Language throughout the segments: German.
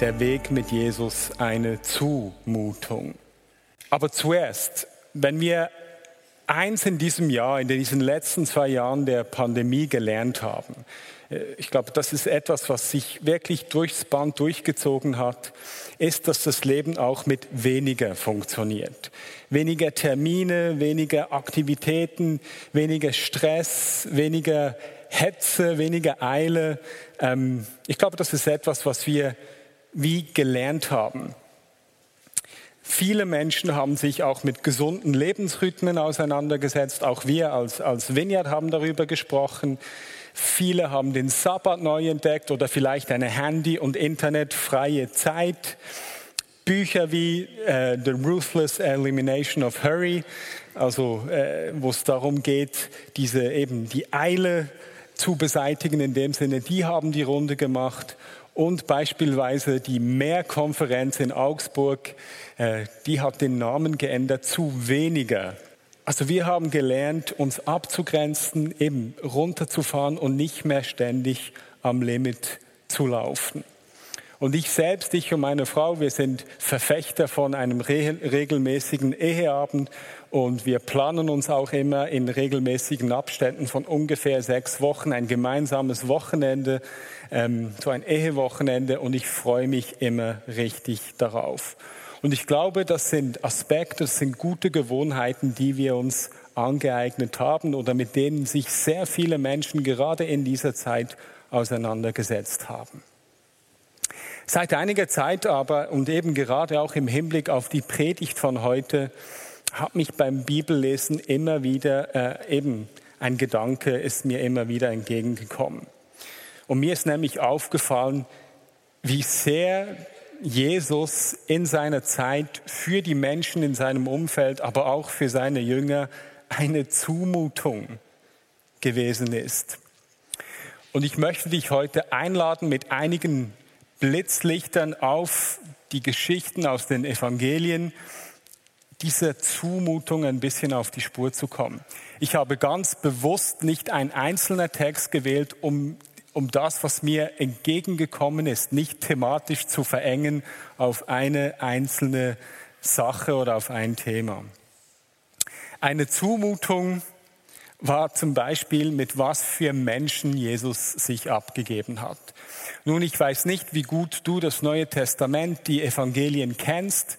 Der Weg mit Jesus eine Zumutung. Aber zuerst, wenn wir eins in diesem Jahr, in diesen letzten zwei Jahren der Pandemie gelernt haben, äh, ich glaube, das ist etwas, was sich wirklich durchs Band durchgezogen hat, ist, dass das Leben auch mit weniger funktioniert. Weniger Termine, weniger Aktivitäten, weniger Stress, weniger Hetze, weniger Eile. Ähm, ich glaube, das ist etwas, was wir wie gelernt haben. Viele Menschen haben sich auch mit gesunden Lebensrhythmen auseinandergesetzt. Auch wir als, als Vineyard haben darüber gesprochen. Viele haben den Sabbat neu entdeckt oder vielleicht eine Handy- und Internetfreie Zeit. Bücher wie äh, The Ruthless Elimination of Hurry, also äh, wo es darum geht, diese eben die Eile zu beseitigen, in dem Sinne, die haben die Runde gemacht. Und beispielsweise die Mehrkonferenz in Augsburg, äh, die hat den Namen geändert zu weniger also wir haben gelernt, uns abzugrenzen, eben runterzufahren und nicht mehr ständig am Limit zu laufen. Und ich selbst, ich und meine Frau, wir sind Verfechter von einem regelmäßigen Eheabend und wir planen uns auch immer in regelmäßigen Abständen von ungefähr sechs Wochen ein gemeinsames Wochenende, ähm, so ein Ehewochenende und ich freue mich immer richtig darauf. Und ich glaube, das sind Aspekte, das sind gute Gewohnheiten, die wir uns angeeignet haben oder mit denen sich sehr viele Menschen gerade in dieser Zeit auseinandergesetzt haben. Seit einiger Zeit aber und eben gerade auch im Hinblick auf die Predigt von heute hat mich beim Bibellesen immer wieder äh, eben ein Gedanke ist mir immer wieder entgegengekommen. Und mir ist nämlich aufgefallen, wie sehr Jesus in seiner Zeit für die Menschen in seinem Umfeld, aber auch für seine Jünger eine Zumutung gewesen ist. Und ich möchte dich heute einladen, mit einigen Blitzlichtern auf die Geschichten aus den Evangelien dieser Zumutung ein bisschen auf die Spur zu kommen. Ich habe ganz bewusst nicht ein einzelner Text gewählt, um um das, was mir entgegengekommen ist, nicht thematisch zu verengen auf eine einzelne Sache oder auf ein Thema. Eine Zumutung war zum Beispiel, mit was für Menschen Jesus sich abgegeben hat. Nun, ich weiß nicht, wie gut du das Neue Testament, die Evangelien kennst.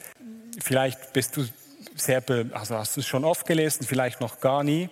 Vielleicht bist du sehr, also hast du es schon oft gelesen, vielleicht noch gar nie.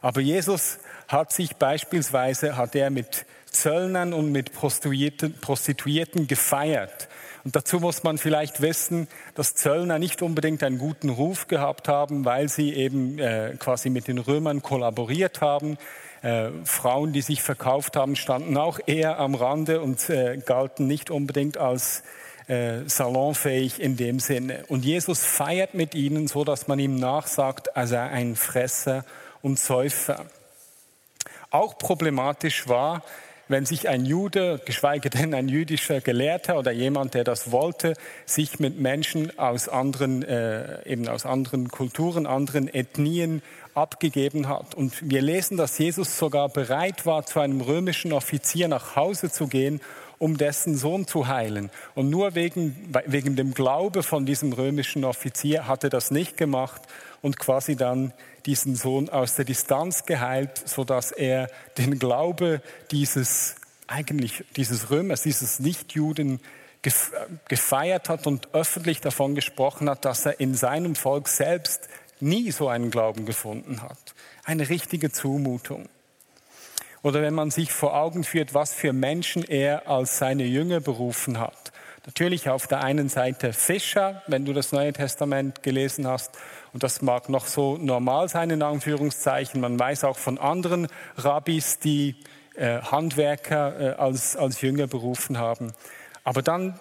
Aber Jesus hat sich beispielsweise, hat er mit Zöllnern und mit Prostituierten, Prostituierten gefeiert. Und dazu muss man vielleicht wissen, dass Zöllner nicht unbedingt einen guten Ruf gehabt haben, weil sie eben äh, quasi mit den Römern kollaboriert haben. Äh, Frauen, die sich verkauft haben, standen auch eher am Rande und äh, galten nicht unbedingt als äh, salonfähig in dem Sinne. Und Jesus feiert mit ihnen, so dass man ihm nachsagt, er ein Fresser und Säufer. Auch problematisch war, wenn sich ein Jude, geschweige denn ein jüdischer Gelehrter oder jemand, der das wollte, sich mit Menschen aus anderen, äh, eben aus anderen Kulturen, anderen Ethnien abgegeben hat. Und wir lesen, dass Jesus sogar bereit war, zu einem römischen Offizier nach Hause zu gehen, um dessen Sohn zu heilen. Und nur wegen, wegen dem Glaube von diesem römischen Offizier hat er das nicht gemacht und quasi dann diesen Sohn aus der Distanz geheilt, so dass er den Glaube dieses eigentlich dieses Römers, dieses Nichtjuden gefeiert hat und öffentlich davon gesprochen hat, dass er in seinem Volk selbst nie so einen Glauben gefunden hat. Eine richtige Zumutung. Oder wenn man sich vor Augen führt, was für Menschen er als seine Jünger berufen hat. Natürlich auf der einen Seite Fischer, wenn du das Neue Testament gelesen hast, und das mag noch so normal sein in Anführungszeichen. Man weiß auch von anderen Rabbis, die äh, Handwerker äh, als, als Jünger berufen haben. Aber dann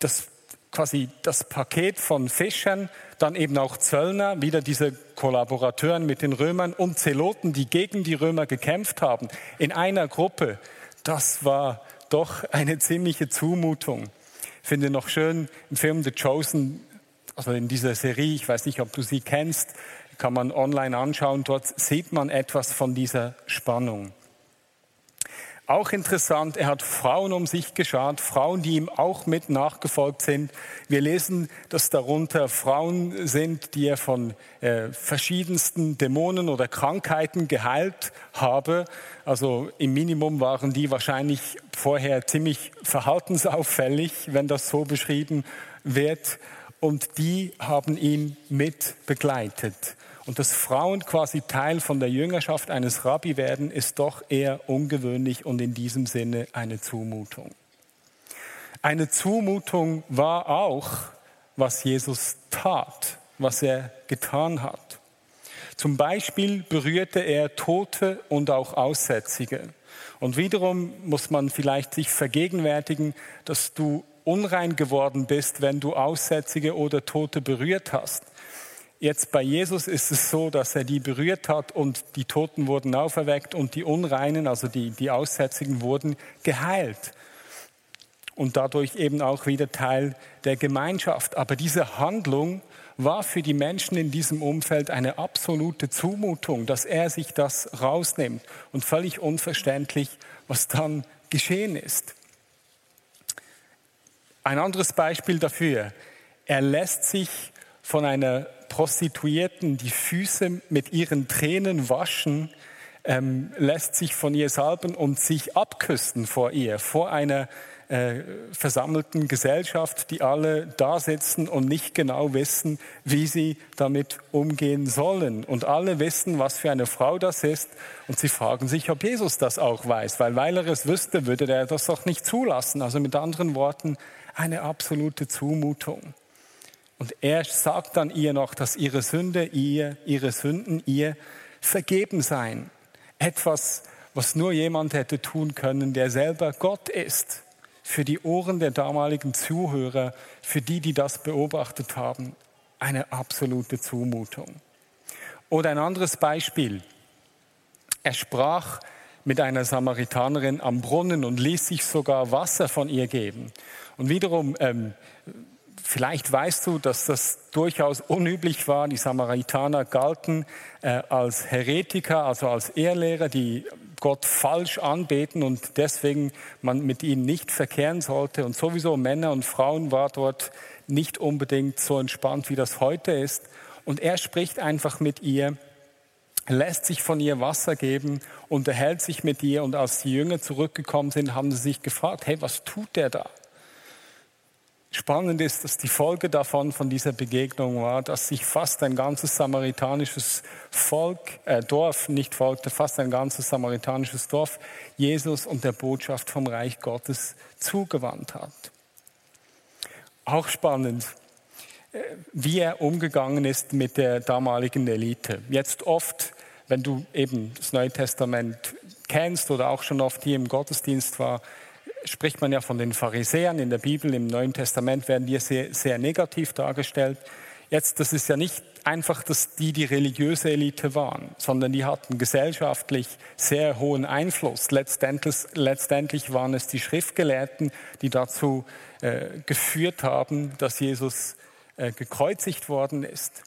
das quasi das Paket von Fischern, dann eben auch Zöllner, wieder diese Kollaborateuren mit den Römern und Zeloten, die gegen die Römer gekämpft haben, in einer Gruppe, das war doch eine ziemliche Zumutung. Ich finde noch schön im Film The Chosen, also in dieser Serie, ich weiß nicht, ob du sie kennst, kann man online anschauen, dort sieht man etwas von dieser Spannung. Auch interessant, er hat Frauen um sich geschaut, Frauen, die ihm auch mit nachgefolgt sind. Wir lesen, dass darunter Frauen sind, die er von äh, verschiedensten Dämonen oder Krankheiten geheilt habe. Also im Minimum waren die wahrscheinlich vorher ziemlich verhaltensauffällig, wenn das so beschrieben wird. Und die haben ihn mit begleitet. Und dass Frauen quasi Teil von der Jüngerschaft eines Rabbi werden, ist doch eher ungewöhnlich und in diesem Sinne eine Zumutung. Eine Zumutung war auch, was Jesus tat, was er getan hat. Zum Beispiel berührte er Tote und auch Aussätzige. Und wiederum muss man vielleicht sich vergegenwärtigen, dass du unrein geworden bist, wenn du Aussätzige oder Tote berührt hast. Jetzt bei Jesus ist es so, dass er die berührt hat und die Toten wurden auferweckt und die Unreinen, also die, die Aussätzigen, wurden geheilt. Und dadurch eben auch wieder Teil der Gemeinschaft. Aber diese Handlung war für die Menschen in diesem Umfeld eine absolute Zumutung, dass er sich das rausnimmt und völlig unverständlich, was dann geschehen ist. Ein anderes Beispiel dafür. Er lässt sich von einer Prostituierten die Füße mit ihren Tränen waschen, ähm, lässt sich von ihr salben und sich abküssen vor ihr, vor einer äh, versammelten Gesellschaft, die alle da sitzen und nicht genau wissen, wie sie damit umgehen sollen. Und alle wissen, was für eine Frau das ist. Und sie fragen sich, ob Jesus das auch weiß, weil weil er es wüsste, würde er das doch nicht zulassen. Also mit anderen Worten, eine absolute Zumutung. Und er sagt dann ihr noch, dass ihre Sünde ihr, ihre Sünden ihr vergeben seien. Etwas, was nur jemand hätte tun können, der selber Gott ist. Für die Ohren der damaligen Zuhörer, für die, die das beobachtet haben, eine absolute Zumutung. Oder ein anderes Beispiel. Er sprach mit einer Samaritanerin am Brunnen und ließ sich sogar Wasser von ihr geben. Und wiederum, ähm, Vielleicht weißt du, dass das durchaus unüblich war. Die Samaritaner galten äh, als Heretiker, also als Ehrlehrer, die Gott falsch anbeten und deswegen man mit ihnen nicht verkehren sollte. Und sowieso Männer und Frauen war dort nicht unbedingt so entspannt, wie das heute ist. Und er spricht einfach mit ihr, lässt sich von ihr Wasser geben, unterhält sich mit ihr. Und als die Jünger zurückgekommen sind, haben sie sich gefragt, hey, was tut der da? Spannend ist, dass die Folge davon, von dieser Begegnung war, dass sich fast ein ganzes samaritanisches Volk, äh, Dorf nicht folgte, fast ein ganzes samaritanisches Dorf Jesus und der Botschaft vom Reich Gottes zugewandt hat. Auch spannend, äh, wie er umgegangen ist mit der damaligen Elite. Jetzt oft, wenn du eben das Neue Testament kennst oder auch schon oft hier im Gottesdienst war, spricht man ja von den Pharisäern in der Bibel, im Neuen Testament werden die sehr, sehr negativ dargestellt. Jetzt, das ist ja nicht einfach, dass die die religiöse Elite waren, sondern die hatten gesellschaftlich sehr hohen Einfluss. Letztendlich, letztendlich waren es die Schriftgelehrten, die dazu äh, geführt haben, dass Jesus äh, gekreuzigt worden ist.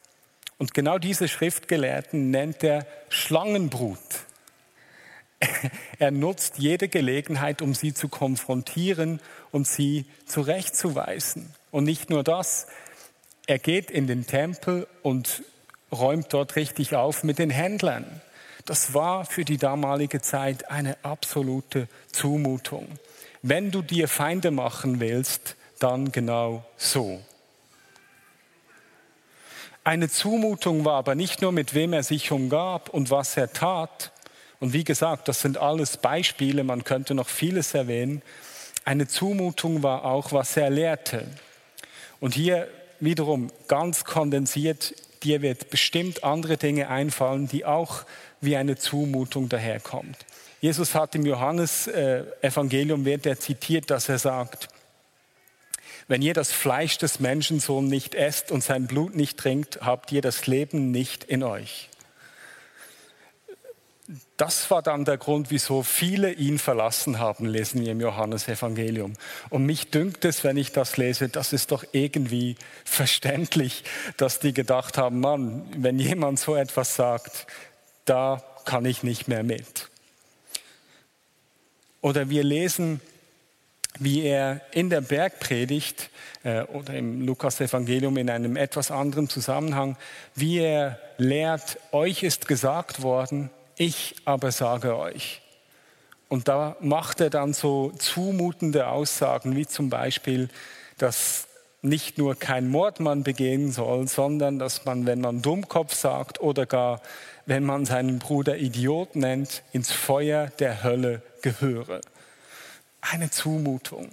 Und genau diese Schriftgelehrten nennt er Schlangenbrut. Er nutzt jede Gelegenheit, um sie zu konfrontieren und sie zurechtzuweisen. Und nicht nur das, er geht in den Tempel und räumt dort richtig auf mit den Händlern. Das war für die damalige Zeit eine absolute Zumutung. Wenn du dir Feinde machen willst, dann genau so. Eine Zumutung war aber nicht nur, mit wem er sich umgab und was er tat, und wie gesagt, das sind alles Beispiele, man könnte noch vieles erwähnen. Eine Zumutung war auch, was er lehrte. Und hier wiederum ganz kondensiert, dir wird bestimmt andere Dinge einfallen, die auch wie eine Zumutung daherkommt. Jesus hat im Johannes-Evangelium, wird er zitiert, dass er sagt, wenn ihr das Fleisch des Menschensohn nicht esst und sein Blut nicht trinkt, habt ihr das Leben nicht in euch. Das war dann der Grund, wieso viele ihn verlassen haben, lesen wir im Johannesevangelium. Und mich dünkt es, wenn ich das lese, das ist doch irgendwie verständlich, dass die gedacht haben, Mann, wenn jemand so etwas sagt, da kann ich nicht mehr mit. Oder wir lesen, wie er in der Bergpredigt äh, oder im Lukas-Evangelium in einem etwas anderen Zusammenhang, wie er lehrt, euch ist gesagt worden, ich aber sage euch. Und da macht er dann so zumutende Aussagen, wie zum Beispiel, dass nicht nur kein Mord man begehen soll, sondern dass man, wenn man Dummkopf sagt oder gar wenn man seinen Bruder Idiot nennt, ins Feuer der Hölle gehöre. Eine Zumutung.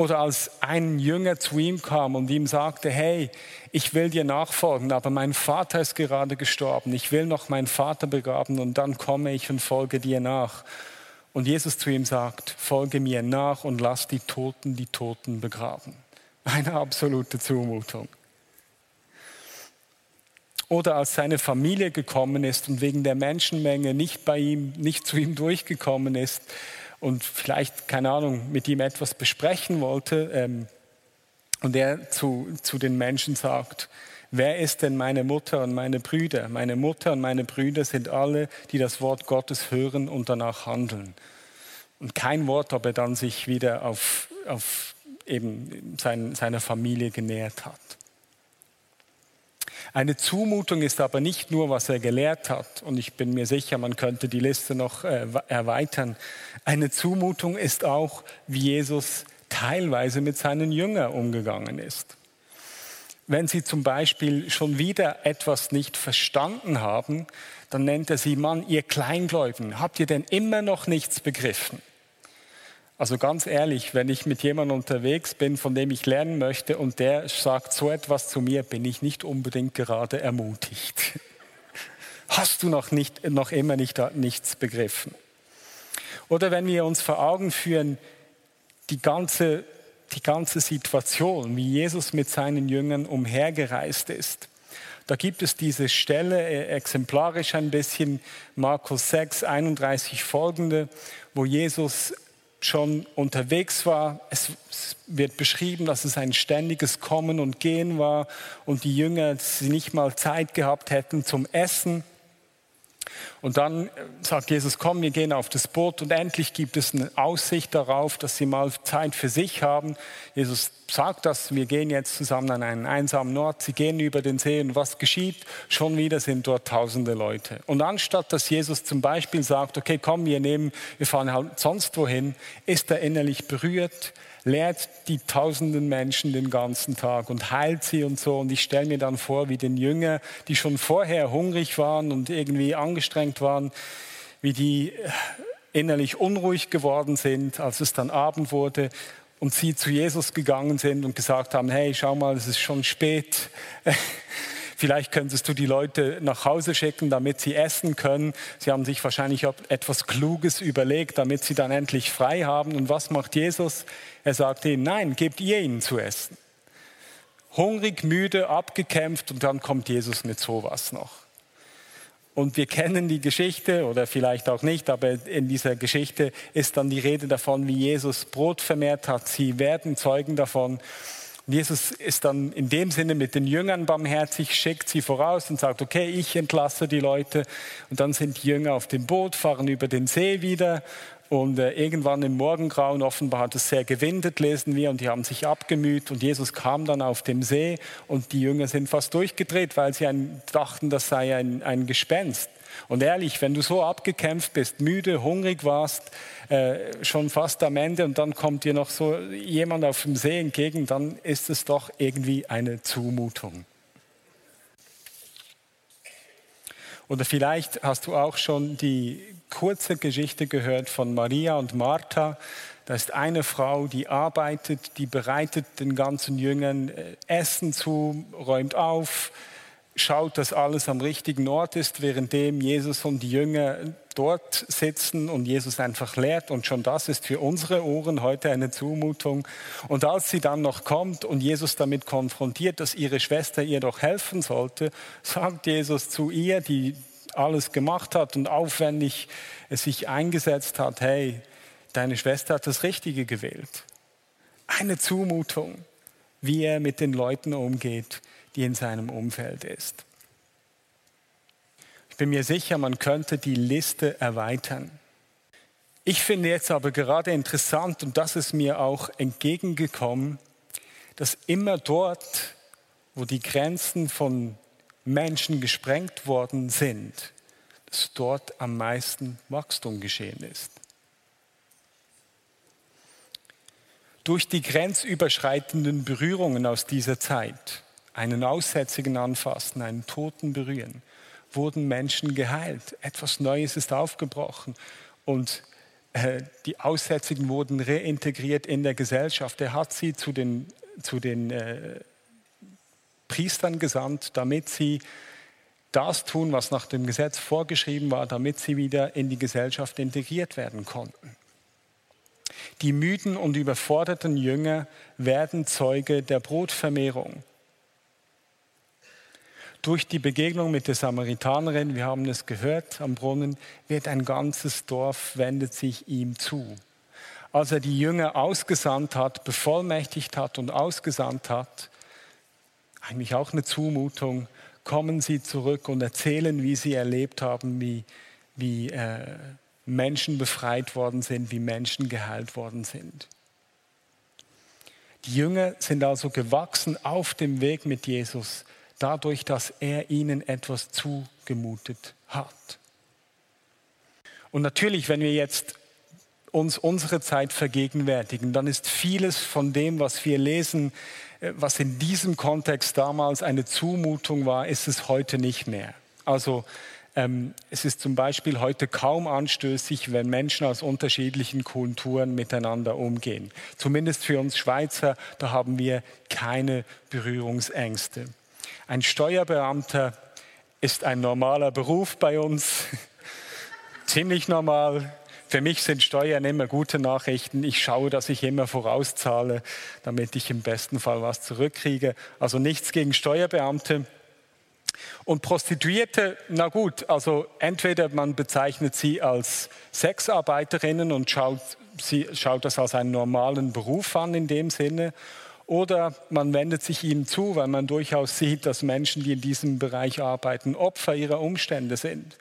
Oder als ein Jünger zu ihm kam und ihm sagte, hey, ich will dir nachfolgen, aber mein Vater ist gerade gestorben, ich will noch meinen Vater begraben und dann komme ich und folge dir nach. Und Jesus zu ihm sagt, folge mir nach und lass die Toten die Toten begraben. Eine absolute Zumutung. Oder als seine Familie gekommen ist und wegen der Menschenmenge nicht bei ihm, nicht zu ihm durchgekommen ist, und vielleicht, keine Ahnung, mit ihm etwas besprechen wollte ähm, und er zu, zu den Menschen sagt, wer ist denn meine Mutter und meine Brüder? Meine Mutter und meine Brüder sind alle, die das Wort Gottes hören und danach handeln. Und kein Wort, ob er dann sich wieder auf, auf eben sein, seiner Familie genähert hat. Eine Zumutung ist aber nicht nur, was er gelehrt hat, und ich bin mir sicher, man könnte die Liste noch äh, erweitern. Eine Zumutung ist auch, wie Jesus teilweise mit seinen Jüngern umgegangen ist. Wenn sie zum Beispiel schon wieder etwas nicht verstanden haben, dann nennt er sie, Mann, ihr Kleingläubigen, habt ihr denn immer noch nichts begriffen? Also ganz ehrlich, wenn ich mit jemandem unterwegs bin, von dem ich lernen möchte und der sagt so etwas zu mir, bin ich nicht unbedingt gerade ermutigt. Hast du noch, nicht, noch immer nicht, nichts begriffen? Oder wenn wir uns vor Augen führen, die ganze, die ganze Situation, wie Jesus mit seinen Jüngern umhergereist ist. Da gibt es diese Stelle, äh, exemplarisch ein bisschen, Markus 6, 31 folgende, wo Jesus schon unterwegs war. Es wird beschrieben, dass es ein ständiges Kommen und Gehen war und die Jünger sie nicht mal Zeit gehabt hätten zum Essen. Und dann sagt Jesus, komm, wir gehen auf das Boot und endlich gibt es eine Aussicht darauf, dass sie mal Zeit für sich haben. Jesus sagt das, wir gehen jetzt zusammen an einen einsamen Ort, sie gehen über den See und was geschieht? Schon wieder sind dort tausende Leute. Und anstatt dass Jesus zum Beispiel sagt, okay, komm, wir nehmen, wir fahren halt sonst wohin, ist er innerlich berührt, lehrt die tausenden Menschen den ganzen Tag und heilt sie und so. Und ich stelle mir dann vor, wie den Jünger, die schon vorher hungrig waren und irgendwie angestrengt waren, wie die innerlich unruhig geworden sind, als es dann Abend wurde und sie zu Jesus gegangen sind und gesagt haben, hey, schau mal, es ist schon spät. Vielleicht könntest du die Leute nach Hause schicken, damit sie essen können. Sie haben sich wahrscheinlich etwas Kluges überlegt, damit sie dann endlich frei haben. Und was macht Jesus? Er sagt ihnen, nein, gebt ihr ihnen zu essen. Hungrig, müde, abgekämpft und dann kommt Jesus mit sowas noch. Und wir kennen die Geschichte oder vielleicht auch nicht, aber in dieser Geschichte ist dann die Rede davon, wie Jesus Brot vermehrt hat. Sie werden Zeugen davon. Jesus ist dann in dem Sinne mit den Jüngern barmherzig, schickt sie voraus und sagt, okay, ich entlasse die Leute. Und dann sind die Jünger auf dem Boot, fahren über den See wieder. Und äh, irgendwann im Morgengrauen, offenbar hat es sehr gewindet, lesen wir, und die haben sich abgemüht. Und Jesus kam dann auf dem See und die Jünger sind fast durchgedreht, weil sie dachten, das sei ein, ein Gespenst. Und ehrlich, wenn du so abgekämpft bist, müde, hungrig warst, äh, schon fast am Ende und dann kommt dir noch so jemand auf dem See entgegen, dann ist es doch irgendwie eine Zumutung. Oder vielleicht hast du auch schon die kurze Geschichte gehört von Maria und Martha. Da ist eine Frau, die arbeitet, die bereitet den ganzen Jüngern äh, Essen zu, räumt auf, schaut, dass alles am richtigen Ort ist, währenddem Jesus und die Jünger dort sitzen und Jesus einfach lehrt. Und schon das ist für unsere Ohren heute eine Zumutung. Und als sie dann noch kommt und Jesus damit konfrontiert, dass ihre Schwester ihr doch helfen sollte, sagt Jesus zu ihr, die alles gemacht hat und aufwendig sich eingesetzt hat, hey, deine Schwester hat das Richtige gewählt. Eine Zumutung, wie er mit den Leuten umgeht, die in seinem Umfeld ist. Ich bin mir sicher, man könnte die Liste erweitern. Ich finde jetzt aber gerade interessant, und das ist mir auch entgegengekommen, dass immer dort, wo die Grenzen von Menschen gesprengt worden sind, dass dort am meisten Wachstum geschehen ist. Durch die grenzüberschreitenden Berührungen aus dieser Zeit, einen Aussätzigen anfassen, einen Toten berühren, wurden Menschen geheilt. Etwas Neues ist aufgebrochen und äh, die Aussätzigen wurden reintegriert in der Gesellschaft. Er hat sie zu den, zu den äh, Priestern gesandt, damit sie das tun, was nach dem Gesetz vorgeschrieben war, damit sie wieder in die Gesellschaft integriert werden konnten. Die müden und überforderten Jünger werden Zeuge der Brotvermehrung. Durch die Begegnung mit der Samaritanerin, wir haben es gehört am Brunnen, wird ein ganzes Dorf wendet sich ihm zu. Als er die Jünger ausgesandt hat, bevollmächtigt hat und ausgesandt hat, eigentlich auch eine Zumutung, kommen sie zurück und erzählen, wie sie erlebt haben, wie, wie äh, Menschen befreit worden sind, wie Menschen geheilt worden sind. Die Jünger sind also gewachsen auf dem Weg mit Jesus, dadurch, dass er ihnen etwas zugemutet hat. Und natürlich, wenn wir jetzt uns unsere Zeit vergegenwärtigen, dann ist vieles von dem, was wir lesen, äh, was in diesem Kontext damals eine Zumutung war, ist es heute nicht mehr. Also ähm, es ist zum Beispiel heute kaum anstößig, wenn Menschen aus unterschiedlichen Kulturen miteinander umgehen. Zumindest für uns Schweizer, da haben wir keine Berührungsängste. Ein Steuerbeamter ist ein normaler Beruf bei uns, ziemlich normal. Für mich sind Steuern immer gute Nachrichten. Ich schaue, dass ich immer vorauszahle, damit ich im besten Fall was zurückkriege. Also nichts gegen Steuerbeamte. Und Prostituierte, na gut, also entweder man bezeichnet sie als Sexarbeiterinnen und schaut, sie, schaut das als einen normalen Beruf an in dem Sinne, oder man wendet sich ihnen zu, weil man durchaus sieht, dass Menschen, die in diesem Bereich arbeiten, Opfer ihrer Umstände sind.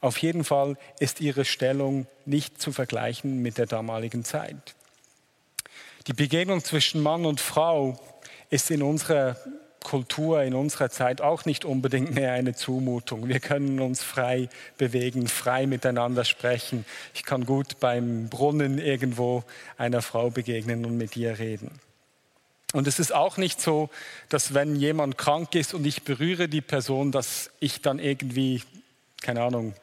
Auf jeden Fall ist ihre Stellung nicht zu vergleichen mit der damaligen Zeit. Die Begegnung zwischen Mann und Frau ist in unserer Kultur in unserer Zeit auch nicht unbedingt mehr eine Zumutung. Wir können uns frei bewegen, frei miteinander sprechen. Ich kann gut beim Brunnen irgendwo einer Frau begegnen und mit ihr reden. Und es ist auch nicht so, dass wenn jemand krank ist und ich berühre die Person, dass ich dann irgendwie, keine Ahnung,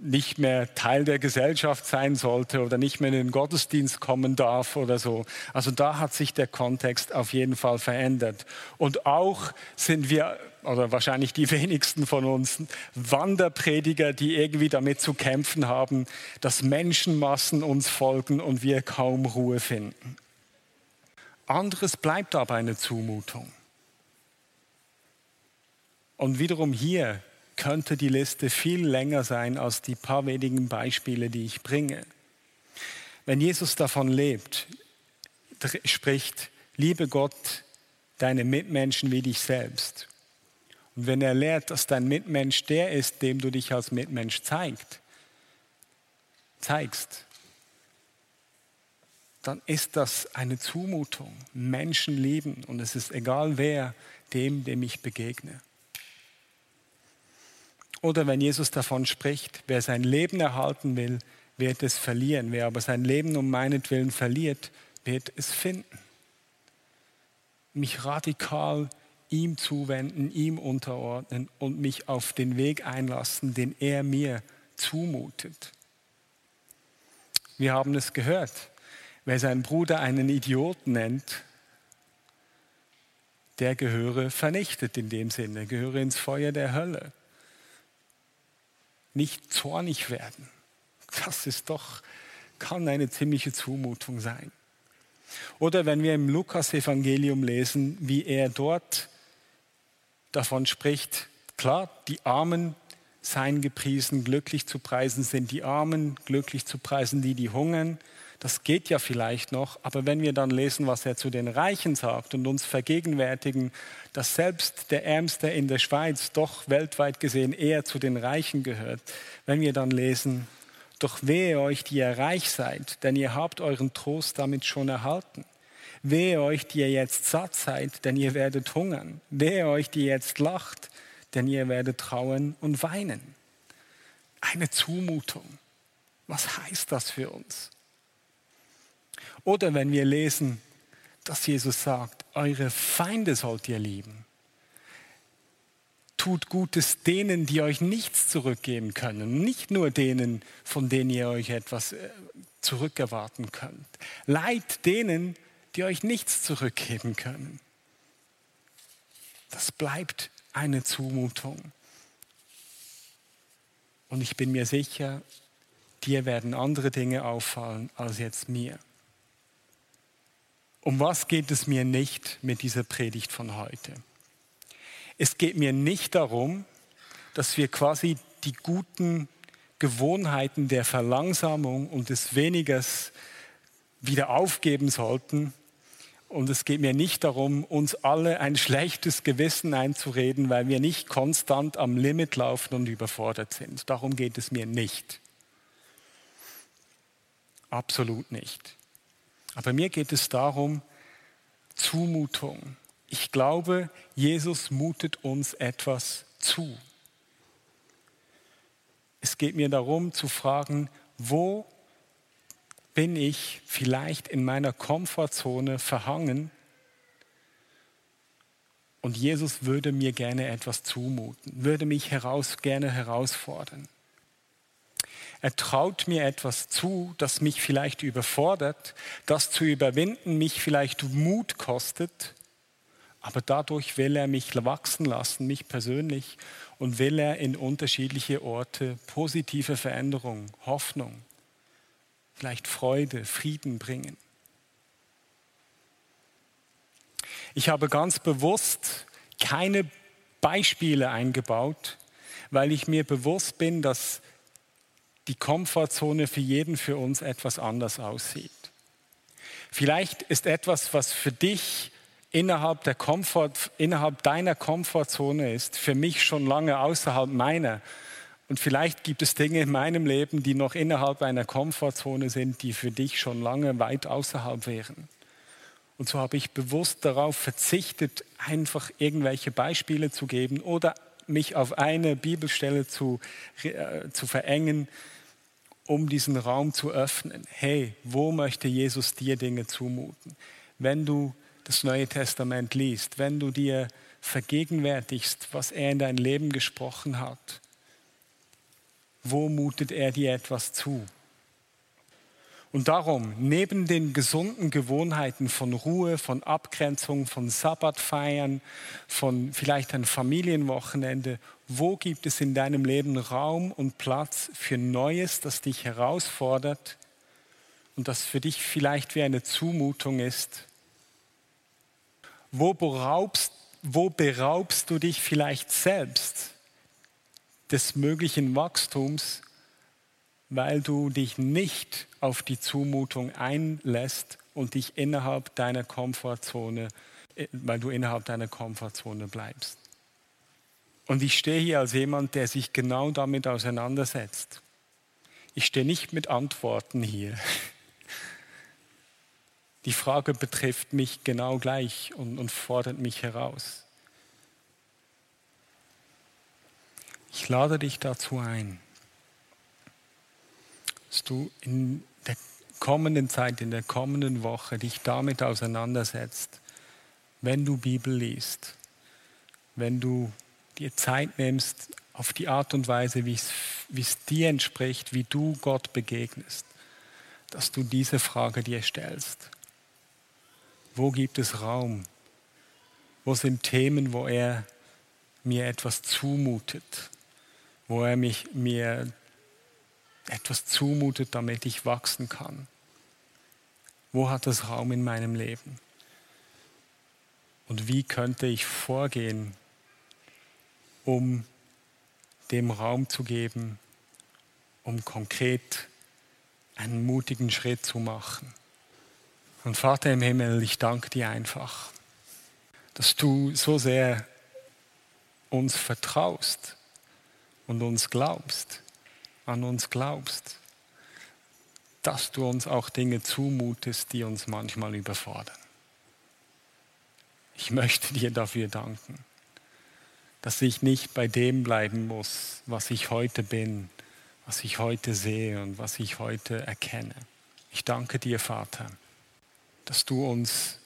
nicht mehr Teil der Gesellschaft sein sollte oder nicht mehr in den Gottesdienst kommen darf oder so. Also da hat sich der Kontext auf jeden Fall verändert. Und auch sind wir, oder wahrscheinlich die wenigsten von uns, Wanderprediger, die irgendwie damit zu kämpfen haben, dass Menschenmassen uns folgen und wir kaum Ruhe finden. Anderes bleibt aber eine Zumutung. Und wiederum hier könnte die Liste viel länger sein als die paar wenigen Beispiele, die ich bringe. Wenn Jesus davon lebt, spricht, liebe Gott deine Mitmenschen wie dich selbst. Und wenn er lehrt, dass dein Mitmensch der ist, dem du dich als Mitmensch zeigt, zeigst, dann ist das eine Zumutung. Menschen lieben und es ist egal wer, dem, dem ich begegne. Oder wenn Jesus davon spricht, wer sein Leben erhalten will, wird es verlieren. Wer aber sein Leben um meinetwillen verliert, wird es finden. Mich radikal ihm zuwenden, ihm unterordnen und mich auf den Weg einlassen, den er mir zumutet. Wir haben es gehört. Wer seinen Bruder einen Idiot nennt, der gehöre vernichtet in dem Sinne, gehöre ins Feuer der Hölle. nicht zornig werden. Das ist doch, kann eine ziemliche Zumutung sein. Oder wenn wir im Lukas-Evangelium lesen, wie er dort davon spricht, klar, die Armen seien gepriesen, glücklich zu preisen sind die Armen, glücklich zu preisen die, die hungern. Das geht ja vielleicht noch, aber wenn wir dann lesen, was er zu den Reichen sagt und uns vergegenwärtigen, dass selbst der Ärmste in der Schweiz doch weltweit gesehen eher zu den Reichen gehört, wenn wir dann lesen, doch wehe euch, die ihr reich seid, denn ihr habt euren Trost damit schon erhalten. Wehe euch, die ihr jetzt satt seid, denn ihr werdet hungern. Wehe euch, die jetzt lacht, denn ihr werdet trauen und weinen. Eine Zumutung. Was heißt das für uns? Oder wenn wir lesen, dass Jesus sagt, eure Feinde sollt ihr lieben. Tut Gutes denen, die euch nichts zurückgeben können, nicht nur denen, von denen ihr euch etwas äh, zurückerwarten könnt. Leid denen, die euch nichts zurückgeben können. Das bleibt eine Zumutung. Und ich bin mir sicher, dir werden andere Dinge auffallen als jetzt mir. Um was geht es mir nicht mit dieser Predigt von heute? Es geht mir nicht darum, dass wir quasi die guten Gewohnheiten der Verlangsamung und des Wenigers wieder aufgeben sollten. Und es geht mir nicht darum, uns alle ein schlechtes Gewissen einzureden, weil wir nicht konstant am Limit laufen und überfordert sind. Darum geht es mir nicht. Absolut nicht. Aber mir geht es darum, Zumutung. Ich glaube, Jesus mutet uns etwas zu. Es geht mir darum zu fragen, wo bin ich vielleicht in meiner Komfortzone verhangen und Jesus würde mir gerne etwas zumuten, würde mich heraus, gerne herausfordern. Er traut mir etwas zu, das mich vielleicht überfordert, das zu überwinden mich vielleicht Mut kostet, aber dadurch will er mich wachsen lassen, mich persönlich, und will er in unterschiedliche Orte positive Veränderung, Hoffnung, vielleicht Freude, Frieden bringen. Ich habe ganz bewusst keine Beispiele eingebaut, weil ich mir bewusst bin, dass die Komfortzone für jeden für uns etwas anders aussieht. Vielleicht ist etwas, was für dich innerhalb, der Komfort, innerhalb deiner Komfortzone ist, für mich schon lange außerhalb meiner. Und vielleicht gibt es Dinge in meinem Leben, die noch innerhalb einer Komfortzone sind, die für dich schon lange weit außerhalb wären. Und so habe ich bewusst darauf verzichtet, einfach irgendwelche Beispiele zu geben oder mich auf eine Bibelstelle zu, äh, zu verengen, um diesen Raum zu öffnen. Hey, wo möchte Jesus dir Dinge zumuten? Wenn du das Neue Testament liest, wenn du dir vergegenwärtigst, was er in dein Leben gesprochen hat, wo mutet er dir etwas zu? Und darum, neben den gesunden Gewohnheiten von Ruhe, von Abgrenzung, von Sabbatfeiern, von vielleicht ein Familienwochenende, wo gibt es in deinem Leben Raum und Platz für Neues, das dich herausfordert und das für dich vielleicht wie eine Zumutung ist? Wo beraubst, wo beraubst du dich vielleicht selbst des möglichen Wachstums weil du dich nicht auf die Zumutung einlässt und dich innerhalb deiner Komfortzone, weil du innerhalb deiner Komfortzone bleibst. Und ich stehe hier als jemand, der sich genau damit auseinandersetzt. Ich stehe nicht mit Antworten hier. Die Frage betrifft mich genau gleich und, und fordert mich heraus. Ich lade dich dazu ein dass du in der kommenden Zeit, in der kommenden Woche dich damit auseinandersetzt, wenn du Bibel liest, wenn du dir Zeit nimmst auf die Art und Weise, wie es, dir entspricht, wie du Gott begegnest, dass du diese Frage dir stellst. Wo gibt es Raum? Wo sind Themen, wo er mir etwas zumutet? wo er mich, mir etwas zumutet, damit ich wachsen kann. Wo hat es Raum in meinem Leben? Und wie könnte ich vorgehen, um dem Raum zu geben, um konkret einen mutigen Schritt zu machen? Und Vater im Himmel, ich danke dir einfach, dass du so sehr uns vertraust und uns glaubst, an uns glaubst, dass du uns auch Dinge zumutest, die uns manchmal überfordern. Ich möchte dir dafür danken, dass ich nicht bei dem bleiben muss, was ich heute bin, was ich heute sehe und was ich heute erkenne. Ich danke dir, Vater, dass du uns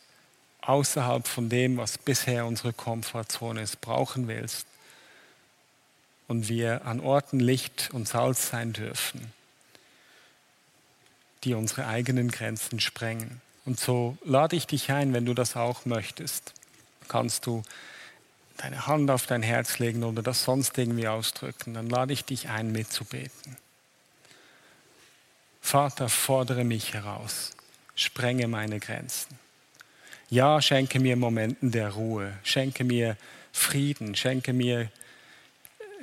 außerhalb von dem, was bisher unsere Komfortzone ist, brauchen willst und wir an Orten Licht und Salz sein dürfen, die unsere eigenen Grenzen sprengen. Und so lade ich dich ein, wenn du das auch möchtest, kannst du deine Hand auf dein Herz legen oder das sonst irgendwie ausdrücken, dann lade ich dich ein, mitzubeten. Vater, fordere mich heraus, sprenge meine Grenzen. Ja, schenke mir Momenten der Ruhe, schenke mir Frieden, schenke mir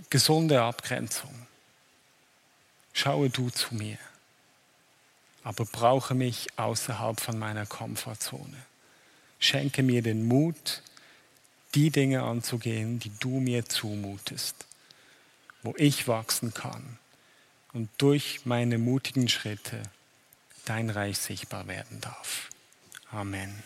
gesunde Abgrenzung. Schaue du zu mir, aber brauche mich außerhalb von meiner Komfortzone. Schenke mir den Mut, die Dinge anzugehen, die du mir zumutest, wo ich wachsen kann und durch meine mutigen Schritte dein Reich sichtbar werden darf. Amen.